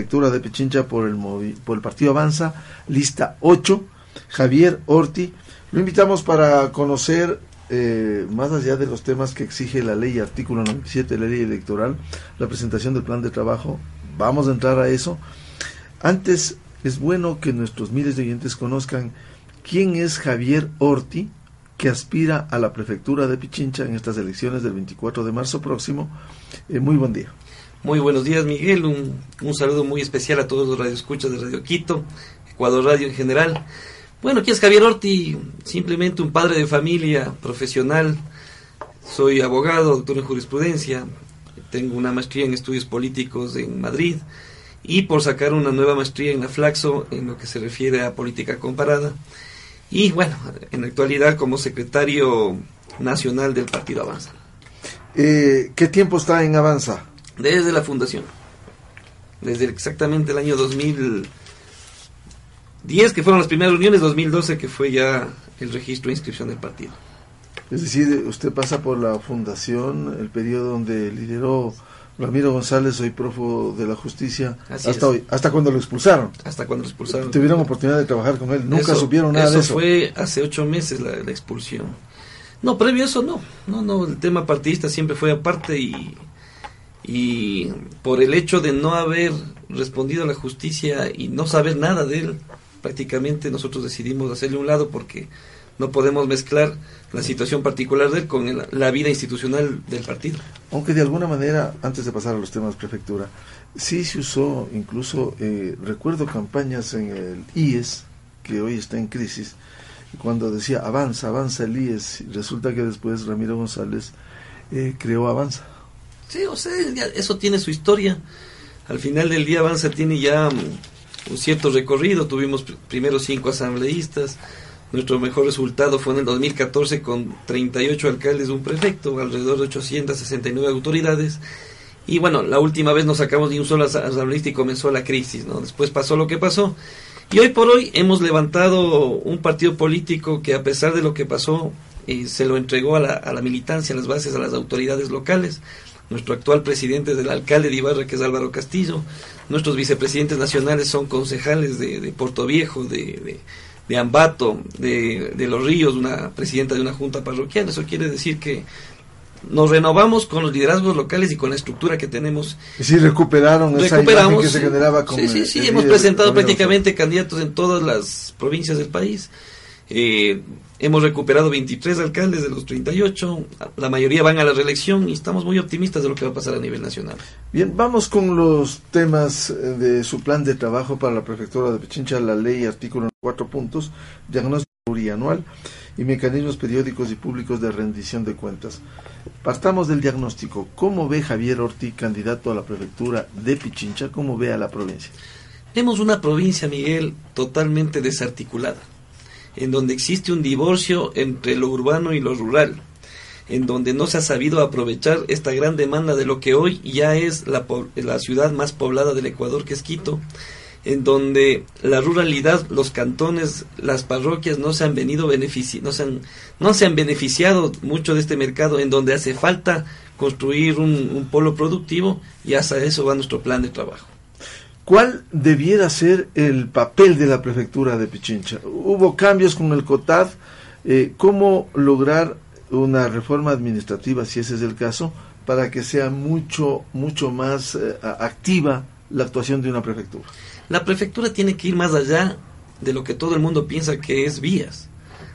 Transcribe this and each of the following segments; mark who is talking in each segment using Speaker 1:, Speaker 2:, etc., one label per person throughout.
Speaker 1: lectura de Pichincha por el, por el Partido Avanza, lista 8, Javier Orti. Lo invitamos para conocer, eh, más allá de los temas que exige la ley, artículo 97 de la ley electoral, la presentación del plan de trabajo. Vamos a entrar a eso. Antes, es bueno que nuestros miles de oyentes conozcan quién es Javier Orti, que aspira a la prefectura de Pichincha en estas elecciones del 24 de marzo próximo. Eh, muy buen día.
Speaker 2: Muy buenos días, Miguel. Un, un, saludo muy especial a todos los radioescuchas de Radio Quito, Ecuador Radio en general. Bueno, aquí es Javier Orti, simplemente un padre de familia, profesional. Soy abogado, doctor en jurisprudencia. Tengo una maestría en estudios políticos en Madrid y por sacar una nueva maestría en la Flaxo en lo que se refiere a política comparada. Y bueno, en la actualidad como secretario nacional del Partido Avanza.
Speaker 1: Eh, ¿Qué tiempo está en Avanza?
Speaker 2: Desde la fundación. Desde exactamente el año 2010, que fueron las primeras reuniones, 2012, que fue ya el registro de inscripción del partido.
Speaker 1: Es decir, usted pasa por la fundación, el periodo donde lideró Ramiro González, hoy prófugo de la justicia, hasta hoy, hasta cuando lo expulsaron.
Speaker 2: Hasta cuando lo expulsaron.
Speaker 1: Tuvieron oportunidad de trabajar con él, nunca supieron nada de eso.
Speaker 2: fue hace ocho meses la, la, expulsión. No, previo a eso no, no, no, el tema partidista siempre fue aparte y y por el hecho de no haber respondido a la justicia y no saber nada de él, prácticamente nosotros decidimos hacerle un lado porque no podemos mezclar la situación particular de él con la vida institucional del partido.
Speaker 1: Aunque de alguna manera, antes de pasar a los temas prefectura, sí se usó, incluso eh, recuerdo campañas en el IES, que hoy está en crisis, cuando decía avanza, avanza el IES, resulta que después Ramiro González eh, creó Avanza.
Speaker 2: Sí, o sea, eso tiene su historia. Al final del día Avanza tiene ya un cierto recorrido. Tuvimos primero cinco asambleístas. Nuestro mejor resultado fue en el 2014 con 38 alcaldes de un prefecto, alrededor de 869 autoridades. Y bueno, la última vez no sacamos ni un solo asambleísta y comenzó la crisis, ¿no? Después pasó lo que pasó. Y hoy por hoy hemos levantado un partido político que a pesar de lo que pasó, eh, se lo entregó a la, a la militancia, a las bases, a las autoridades locales nuestro actual presidente es el alcalde de Ibarra, que es Álvaro Castillo. Nuestros vicepresidentes nacionales son concejales de, de Puerto Viejo, de, de, Ambato, de, de, Los Ríos, una presidenta de una junta parroquial. Eso quiere decir que nos renovamos con los liderazgos locales y con la estructura que tenemos.
Speaker 1: Y sí, recuperaron esa
Speaker 2: Recuperamos,
Speaker 1: que se generaba
Speaker 2: Sí, sí, sí, hemos presentado prácticamente candidatos en todas las provincias del país. Eh, hemos recuperado 23 alcaldes de los 38, la mayoría van a la reelección y estamos muy optimistas de lo que va a pasar a nivel nacional.
Speaker 1: Bien, vamos con los temas de su plan de trabajo para la prefectura de Pichincha, la ley artículo 4 puntos, diagnóstico plurianual y mecanismos periódicos y públicos de rendición de cuentas. Partamos del diagnóstico. ¿Cómo ve Javier Ortiz, candidato a la prefectura de Pichincha? ¿Cómo ve a la provincia?
Speaker 2: Vemos una provincia, Miguel, totalmente desarticulada en donde existe un divorcio entre lo urbano y lo rural, en donde no se ha sabido aprovechar esta gran demanda de lo que hoy ya es la, la ciudad más poblada del Ecuador, que es Quito, en donde la ruralidad, los cantones, las parroquias no se han venido no se han, no se han beneficiado mucho de este mercado, en donde hace falta construir un, un polo productivo y hasta eso va nuestro plan de trabajo.
Speaker 1: ¿Cuál debiera ser el papel de la prefectura de Pichincha? Hubo cambios con el COTAD. Eh, ¿Cómo lograr una reforma administrativa, si ese es el caso, para que sea mucho, mucho más eh, activa la actuación de una prefectura?
Speaker 2: La prefectura tiene que ir más allá de lo que todo el mundo piensa que es vías.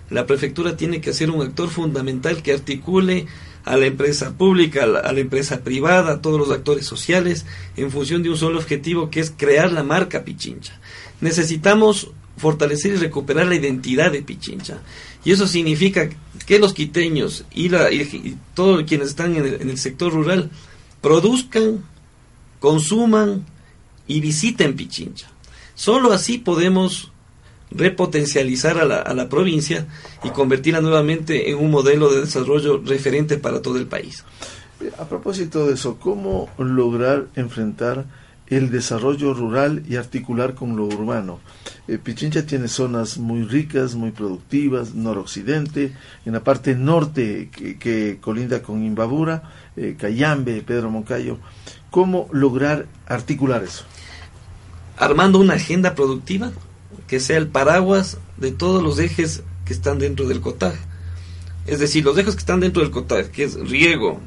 Speaker 2: La prefectura tiene que ser un actor fundamental que articule a la empresa pública, a la, empresa privada, a todos los actores sociales, en función de un solo objetivo que es crear la marca Pichincha. Necesitamos fortalecer y recuperar la identidad de Pichincha. Y eso significa que los quiteños y, la, y, todos quienes están en el, en el sector rural produzcan, consuman y visiten Pichincha. Solo así podemos repotencializar a la, a la provincia y convertirla nuevamente en un modelo de desarrollo referente para todo el país.
Speaker 1: A propósito de eso, ¿cómo lograr enfrentar el desarrollo rural y articular con lo urbano? Eh, Pichincha tiene zonas muy ricas, muy productivas, noroccidente, en la parte norte que, que colinda con Imbabura, eh, Cayambe, Pedro Moncayo. ¿Cómo lograr articular eso?
Speaker 2: armando una agenda productiva que sea el paraguas de todos los ejes que están dentro del COTAG. Es decir, los ejes que están dentro del COTAG, que es riego,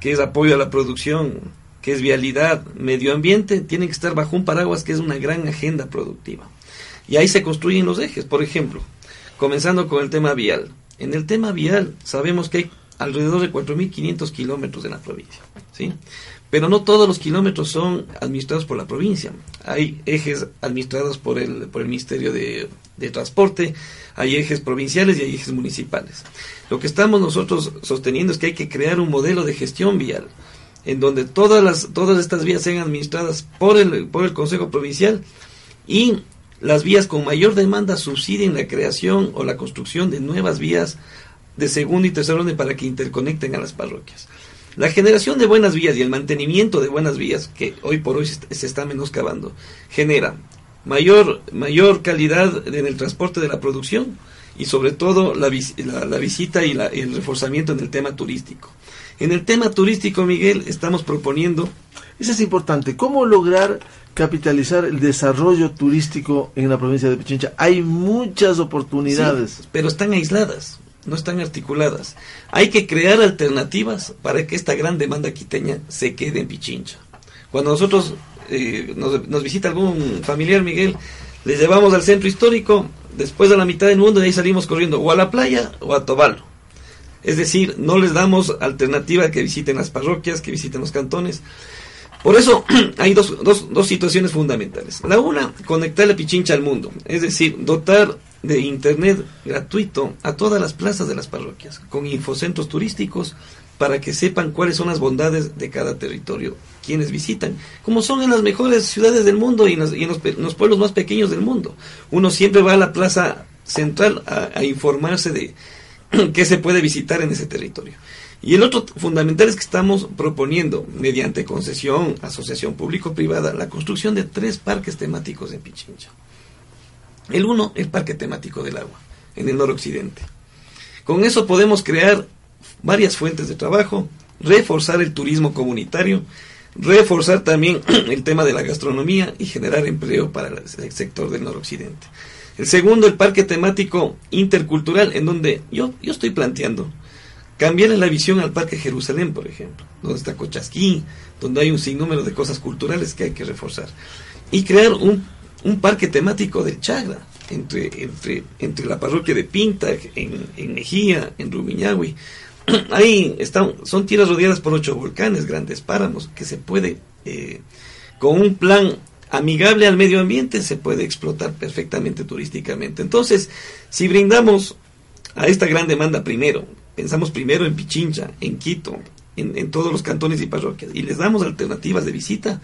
Speaker 2: que es apoyo a la producción, que es vialidad, medio ambiente, tienen que estar bajo un paraguas que es una gran agenda productiva. Y ahí se construyen los ejes, por ejemplo, comenzando con el tema vial. En el tema vial sabemos que hay alrededor de 4.500 kilómetros en la provincia, ¿sí? Pero no todos los kilómetros son administrados por la provincia. Hay ejes administrados por el, por el Ministerio de, de Transporte, hay ejes provinciales y hay ejes municipales. Lo que estamos nosotros sosteniendo es que hay que crear un modelo de gestión vial, en donde todas, las, todas estas vías sean administradas por el, por el Consejo Provincial y las vías con mayor demanda subsidien la creación o la construcción de nuevas vías de segundo y tercer orden para que interconecten a las parroquias. La generación de buenas vías y el mantenimiento de buenas vías, que hoy por hoy se está menoscabando, genera mayor, mayor calidad en el transporte de la producción y sobre todo la, la, visita y el reforzamiento en el tema turístico. En el tema turístico, Miguel, estamos proponiendo...
Speaker 1: Eso es importante. ¿Cómo lograr capitalizar el desarrollo turístico en la provincia de Pichincha? Hay muchas oportunidades.
Speaker 2: pero están aisladas no están articuladas. Hay que crear alternativas para que esta gran demanda quiteña se quede en Pichincha. Cuando nosotros eh, nos, visita algún familiar, Miguel, les llevamos al centro histórico, después a la mitad del mundo, y ahí salimos corriendo o a la playa o a Tobalo. Es decir, no les damos alternativa que visiten las parroquias, que visiten los cantones. Por eso hay dos, dos, dos situaciones fundamentales. La una, conectar la Pichincha al mundo, es decir, dotar de internet gratuito a todas las plazas de las parroquias, con infocentros turísticos para que sepan cuáles son las bondades de cada territorio, quienes visitan, como son en las mejores ciudades del mundo y en, los, pueblos más pequeños del mundo. Uno siempre va a la plaza central a, informarse de qué se puede visitar en ese territorio. Y el otro fundamental es que estamos proponiendo, mediante concesión, asociación público-privada, la construcción de tres parques temáticos en Pichincha. El uno, el Parque Temático del Agua, en el noroccidente. Con eso podemos crear varias fuentes de trabajo, reforzar el turismo comunitario, reforzar también el tema de la gastronomía y generar empleo para el sector del noroccidente. El segundo, el parque temático intercultural, en donde yo, yo estoy planteando cambiar la visión al Parque Jerusalén, por ejemplo, donde está Cochasquí, donde hay un sinnúmero de cosas culturales que hay que reforzar, y crear un un parque temático del Chagra, entre, entre, entre la parroquia de Pinta, en, en Mejía, en Rumiñahui. Ahí están, son tierras rodeadas por ocho volcanes, grandes páramos, que se puede, eh, con un plan amigable al medio ambiente, se puede explotar perfectamente turísticamente. Entonces, si brindamos a esta gran demanda primero, pensamos primero en Pichincha, en Quito, en, en todos los cantones y parroquias, y les damos alternativas de visita,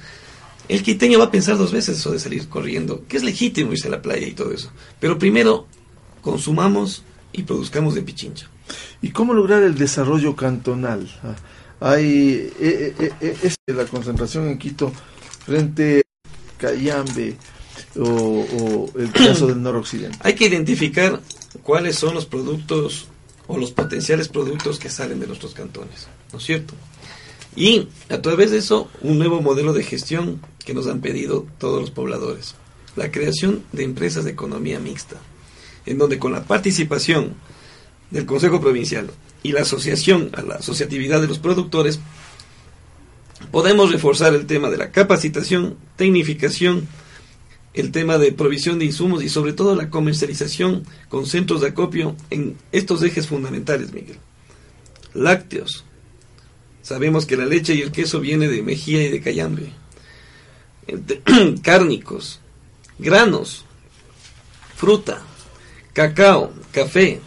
Speaker 2: el quiteño va a pensar dos veces eso de salir corriendo, que es legítimo irse a la playa y todo eso. Pero primero, consumamos y produzcamos de Pichincha.
Speaker 1: ¿Y cómo lograr el desarrollo cantonal? Ah, hay eh, eh, eh, es la concentración en Quito frente a Cayambe o, o el caso del noroccidente.
Speaker 2: Hay que identificar cuáles son los productos o los potenciales productos que salen de nuestros cantones, ¿no es cierto? Y a través de eso, un nuevo modelo de gestión que nos han pedido todos los pobladores. La creación de empresas de economía mixta, en donde con la participación del Consejo Provincial y la asociación a la asociatividad de los productores, podemos reforzar el tema de la capacitación, tecnificación, el tema de provisión de insumos y sobre todo la comercialización con centros de acopio en estos ejes fundamentales, Miguel. Lácteos, Sabemos que la leche y el queso viene de Mejía y de Cayambe. Cárnicos, granos, fruta, cacao, café,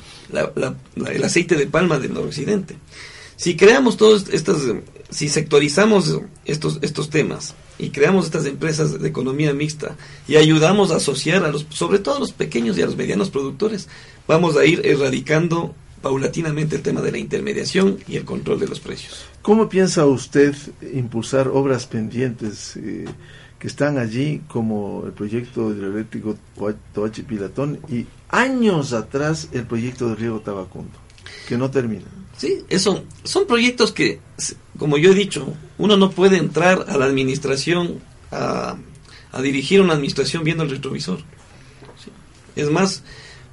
Speaker 2: el aceite de palma del noroccidente. Si creamos todos estas, si sectorizamos estos, estos temas y creamos estas empresas de economía mixta y ayudamos a asociar a los, sobre todo a los pequeños y a los medianos productores, vamos a ir erradicando paulatinamente el tema de la intermediación y el control de los precios.
Speaker 1: ¿Cómo piensa usted impulsar obras pendientes eh, que están allí, como el proyecto hidroeléctrico Toachi Pilatón y años atrás el proyecto de Riego Tabacundo, que no termina?
Speaker 2: Sí, eso son proyectos que, como yo he dicho, uno no puede entrar a la administración a, a dirigir una administración viendo el retrovisor. Es más,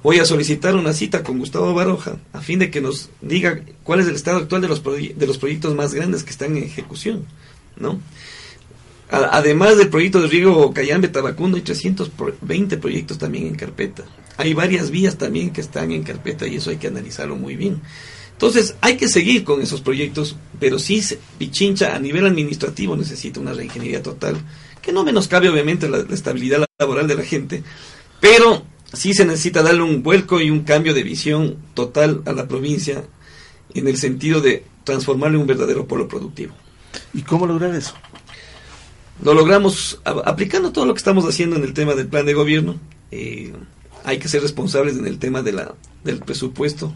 Speaker 2: voy a solicitar una cita con Gustavo Baroja a fin de que nos diga cuál es el estado actual de los, de los proyectos más grandes que están en ejecución, ¿no? además del proyecto de riego Cayambe Tabacundo, hay 320 proyectos también en carpeta. Hay varias vías también que están en carpeta y eso hay que analizarlo muy bien. Entonces, hay que seguir con esos proyectos, pero sí Pichincha a nivel administrativo necesita una reingeniería total, que no menoscabe obviamente la estabilidad laboral de la gente, pero sí se necesita darle un vuelco y un cambio de visión total a la provincia en el sentido de transformarle un verdadero polo productivo.
Speaker 1: ¿Y cómo lograr eso?
Speaker 2: Lo logramos aplicando todo lo que estamos haciendo en el tema del plan de gobierno. Eh, hay que ser responsables en el tema de la, del presupuesto.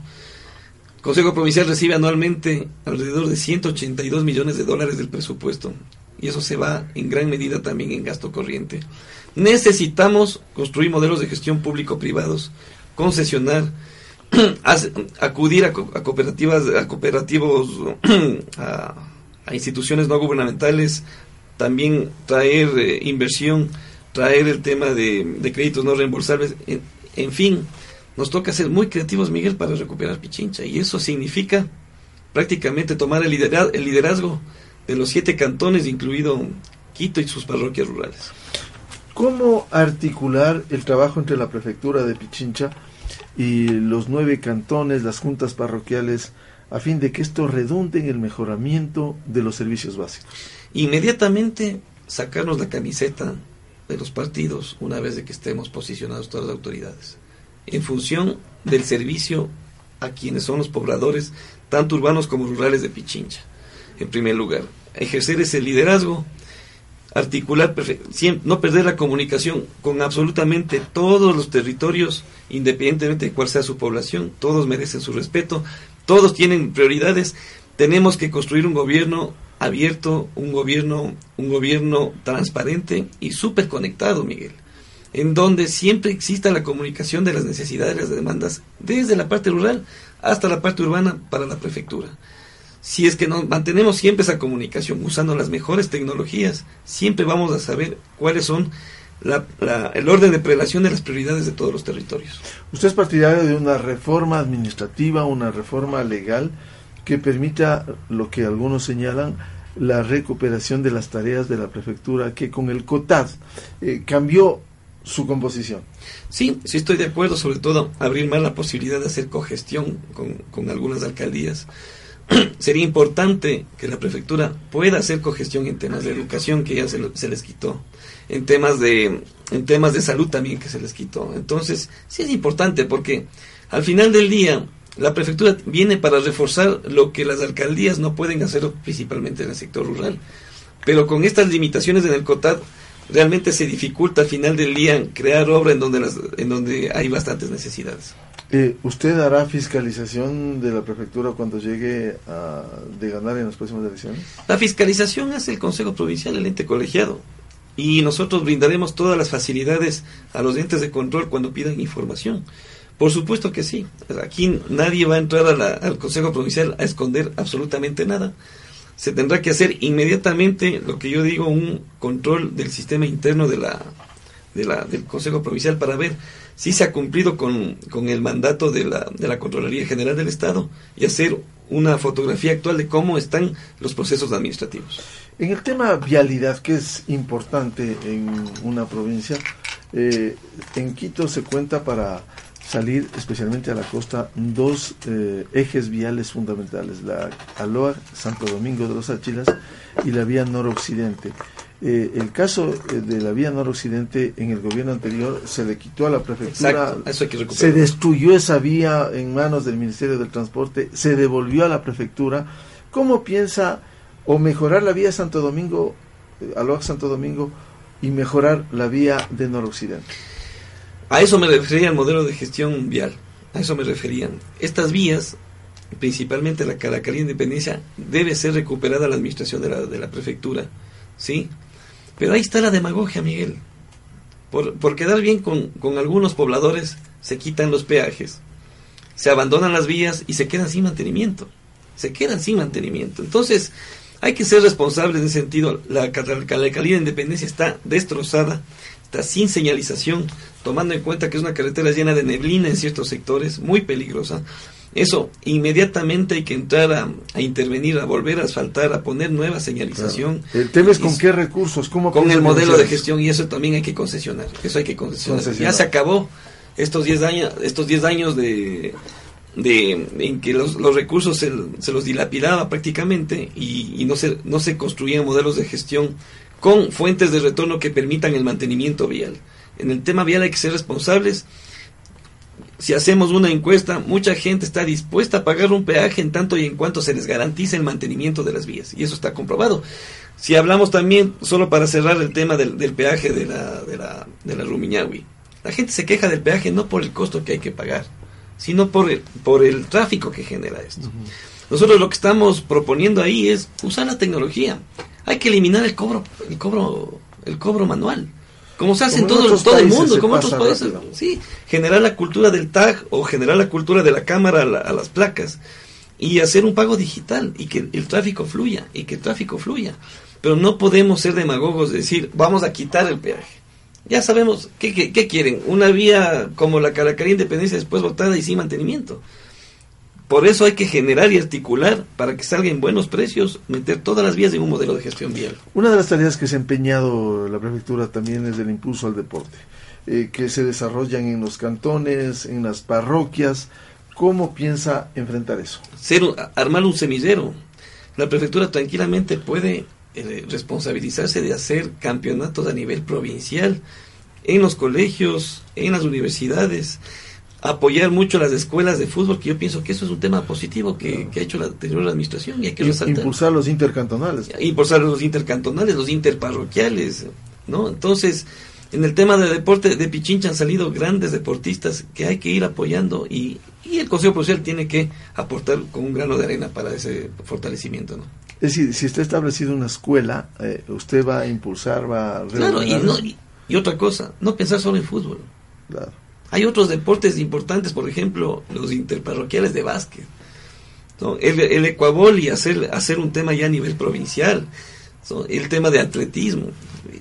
Speaker 2: Consejo Provincial recibe anualmente alrededor de 182 millones de dólares del presupuesto y eso se va en gran medida también en gasto corriente. Necesitamos construir modelos de gestión público-privados, concesionar, acudir a, cooperativas, a cooperativos, a, instituciones no gubernamentales, también traer eh, inversión, traer el tema de, créditos no reembolsables, en, fin, nos toca ser muy creativos, Miguel, para recuperar Pichincha, y eso significa prácticamente tomar el liderazgo de los siete cantones, incluido Quito y sus parroquias rurales.
Speaker 1: ¿Cómo articular el trabajo entre la prefectura de Pichincha y los nueve cantones, las juntas parroquiales, a fin de que esto redunde en el mejoramiento de los servicios básicos?
Speaker 2: Inmediatamente sacarnos la camiseta de los partidos una vez de que estemos posicionados todas las autoridades, en función del servicio a quienes son los pobladores, tanto urbanos como rurales de Pichincha en primer lugar. Ejercer ese liderazgo, articular, no perder la comunicación con absolutamente todos los territorios, independientemente de cuál sea su población, todos merecen su respeto, todos tienen prioridades. Tenemos que construir un gobierno abierto, un gobierno, un gobierno transparente y súper conectado, Miguel, en donde siempre exista la comunicación de las necesidades y las demandas, desde la parte rural hasta la parte urbana para la prefectura si es que nos mantenemos siempre esa comunicación usando las mejores tecnologías, siempre vamos a saber cuáles son el orden de prelación de las prioridades de todos los territorios.
Speaker 1: ¿Usted es partidario de una reforma administrativa, una reforma legal que permita lo que algunos señalan, la recuperación de las tareas de la prefectura que con el COTAD eh, cambió su composición?
Speaker 2: Sí, sí estoy de acuerdo, sobre todo abrir más la posibilidad de hacer cogestión con, con algunas alcaldías sería importante que la prefectura pueda hacer cogestión en temas de educación que ya se, les quitó, en temas de en temas de salud también que se les quitó. Entonces, sí es importante porque al final del día la prefectura viene para reforzar lo que las alcaldías no pueden hacer principalmente en el sector rural. Pero con estas limitaciones en el COTAD realmente se dificulta al final del día crear obra en donde las, en donde hay bastantes necesidades.
Speaker 1: Eh, ¿Usted hará fiscalización de la prefectura cuando llegue a, de ganar en las próximas elecciones?
Speaker 2: La fiscalización hace el Consejo Provincial, el ente colegiado. Y nosotros brindaremos todas las facilidades a los entes de control cuando pidan información. Por supuesto que sí. Aquí nadie va a entrar al Consejo Provincial a esconder absolutamente nada. Se tendrá que hacer inmediatamente lo que yo digo, un control del sistema interno de la, de la, del Consejo Provincial para ver si se ha cumplido con, el mandato de la, de la Contraloría General del Estado y hacer una fotografía actual de cómo están los procesos administrativos.
Speaker 1: En el tema vialidad, que es importante en una provincia, eh, en Quito se cuenta para salir especialmente a la costa dos eh, ejes viales fundamentales, la Aloa Santo Domingo de los Áchilas y la vía noroccidente. Eh, el caso eh, de la vía noroccidente en el gobierno anterior se le quitó a la prefectura, se destruyó esa vía en manos del Ministerio del Transporte, se devolvió a la prefectura. ¿Cómo piensa o mejorar la vía Santo Domingo, eh, Aloha Santo Domingo, y mejorar la vía de noroccidente?
Speaker 2: A eso me refería el modelo de gestión vial, a eso me referían. Estas vías, principalmente la Caracarí Independencia, debe ser recuperada la administración de la, de la prefectura, ¿sí? Pero ahí está la demagogia, Miguel. Por, por quedar bien con, con algunos pobladores, se quitan los peajes, se abandonan las vías y se quedan sin mantenimiento. Se quedan sin mantenimiento. Entonces, Hay que ser responsables en ese sentido. La, alcaldía de Independencia está destrozada, está sin señalización, tomando en cuenta que es una carretera llena de neblina en ciertos sectores, muy peligrosa. Eso, inmediatamente hay que entrar a, intervenir, a volver a asfaltar, a poner nueva señalización.
Speaker 1: El tema es con qué recursos, cómo
Speaker 2: Con el modelo de gestión y eso también hay que concesionar. Eso hay que concesionar. Ya se acabó estos 10 años, estos 10 años de, de, en que los, los recursos se, se, los dilapidaba prácticamente y, y, no, se, no se construían modelos de gestión con fuentes de retorno que permitan el mantenimiento vial. En el tema vial hay que ser responsables. Si hacemos una encuesta, mucha gente está dispuesta a pagar un peaje en tanto y en cuanto se les garantice el mantenimiento de las vías. Y eso está comprobado. Si hablamos también, solo para cerrar el tema del, del peaje de la, de la, de la Rumiñahui, la gente se queja del peaje no por el costo que hay que pagar, sino por el, por el tráfico que genera esto. Uh -huh. Nosotros lo que estamos proponiendo ahí es usar la tecnología. Hay que eliminar el cobro, el cobro, el cobro manual. Como se hace como en todo, todo el mundo, como otros países. Rápido. Sí, generar la cultura del tag o generar la cultura de la cámara a, la, a, las placas y hacer un pago digital y que el tráfico fluya y que el tráfico fluya. Pero no podemos ser demagogos de decir, vamos a quitar el peaje. Ya sabemos, ¿qué, qué, qué quieren? Una vía como la Caracarí Independencia después votada y sin mantenimiento. Por eso hay que generar y articular para que salga en buenos precios, meter todas las vías en un modelo de gestión vial.
Speaker 1: Una de las tareas que se ha empeñado la prefectura también es el impulso al deporte, eh, que se desarrollan en los cantones, en las parroquias. ¿Cómo piensa enfrentar eso?
Speaker 2: Ser, armar un semillero. La prefectura tranquilamente puede eh, responsabilizarse de hacer campeonatos a nivel provincial, en los colegios, en las universidades apoyar mucho las escuelas de fútbol, que yo pienso que eso es un tema positivo que, ha hecho la anterior administración y hay que resaltar.
Speaker 1: Impulsar los intercantonales.
Speaker 2: Impulsar los intercantonales, los interparroquiales, ¿no? Entonces, en el tema del deporte de Pichincha han salido grandes deportistas que hay que ir apoyando y, y el Consejo Provincial tiene que aportar con un grano de arena para ese fortalecimiento, ¿no?
Speaker 1: Es decir, si está establecido una escuela, eh, usted va a impulsar, va a...
Speaker 2: Claro, y, no, y, y otra cosa, no pensar solo en fútbol.
Speaker 1: Claro.
Speaker 2: Hay otros deportes importantes, por ejemplo, los interparroquiales de básquet. ¿no? El, el ecuabol y hacer, hacer un tema ya a nivel provincial. ¿no? El tema de atletismo.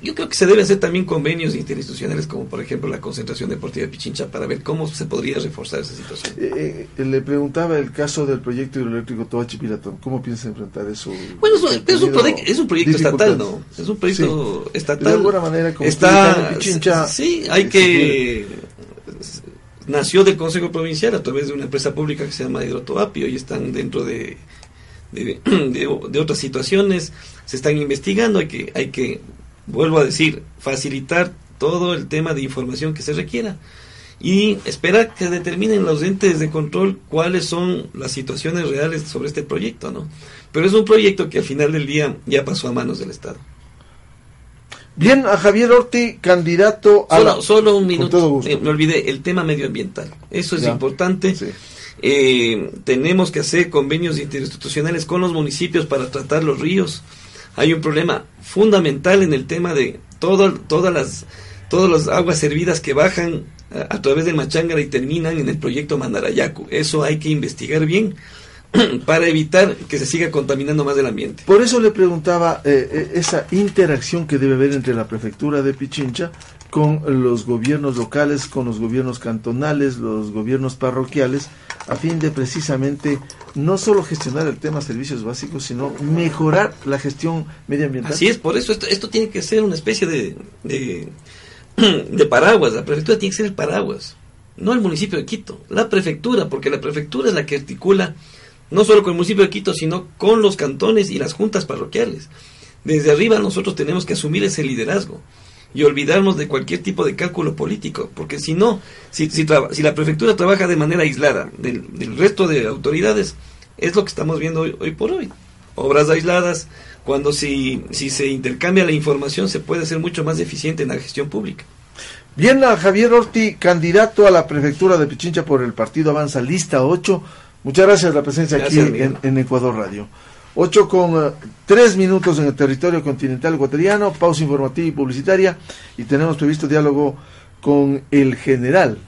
Speaker 2: Yo creo que se debe hacer también convenios interinstitucionales, como por ejemplo la concentración deportiva de Pichincha, para ver cómo se podría reforzar esa situación.
Speaker 1: Eh, eh, le preguntaba el caso del proyecto hidroeléctrico Toachi Pilatón. ¿Cómo piensa enfrentar eso?
Speaker 2: Bueno, es, es, un, proyecto, es un proyecto estatal, ¿no? Es un proyecto sí. estatal.
Speaker 1: De alguna manera, como
Speaker 2: está, Pichincha. Sí, hay que nació del Consejo Provincial a través de una empresa pública que se llama Hidrotoapio y están dentro de, de, de, de, otras situaciones, se están investigando, hay que, hay que, vuelvo a decir, facilitar todo el tema de información que se requiera y esperar que determinen los entes de control cuáles son las situaciones reales sobre este proyecto, ¿no? Pero es un proyecto que al final del día ya pasó a manos del Estado.
Speaker 1: Bien, a Javier Orti, candidato a...
Speaker 2: Solo, la... solo un minuto, eh, me olvidé, el tema medioambiental. Eso es ya. importante. Sí. Eh, tenemos que hacer convenios interinstitucionales con los municipios para tratar los ríos. Hay un problema fundamental en el tema de todo, todas las todas las aguas servidas que bajan a, a través del Machangara y terminan en el proyecto Mandarayacu. Eso hay que investigar bien para evitar que se siga contaminando más el ambiente.
Speaker 1: Por eso le preguntaba eh, esa interacción que debe haber entre la prefectura de Pichincha con los gobiernos locales, con los gobiernos cantonales, los gobiernos parroquiales, a fin de precisamente no solo gestionar el tema servicios básicos, sino mejorar la gestión medioambiental.
Speaker 2: Así es, por eso esto, esto tiene que ser una especie de, de, de paraguas, la prefectura tiene que ser el paraguas, no el municipio de Quito, la prefectura, porque la prefectura es la que articula no solo con el municipio de Quito, sino con los cantones y las juntas parroquiales. Desde arriba nosotros tenemos que asumir ese liderazgo y olvidarnos de cualquier tipo de cálculo político, porque si no, si, si, la prefectura trabaja de manera aislada del, resto de autoridades, es lo que estamos viendo hoy, por hoy. Obras aisladas, cuando si, si se intercambia la información se puede ser mucho más eficiente en la gestión pública.
Speaker 1: Bien, Javier Orti, candidato a la prefectura de Pichincha por el partido Avanza, lista 8. Muchas gracias la presencia aquí en, Ecuador Radio. 8 con eh, uh, 3 minutos en el territorio continental ecuatoriano, pausa informativa y publicitaria y tenemos previsto diálogo con el general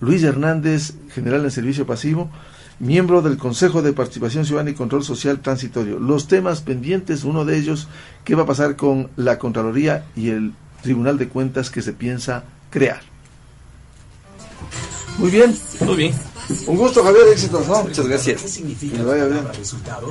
Speaker 1: Luis Hernández, general en servicio pasivo, miembro del Consejo de Participación Ciudadana y Control Social Transitorio. Los temas pendientes, uno de ellos, qué va a pasar con la Contraloría y el Tribunal de Cuentas que se piensa crear. Muy bien.
Speaker 2: Muy bien.
Speaker 1: Un gusto, Javier, éxitos, ¿no?
Speaker 2: Muchas gracias.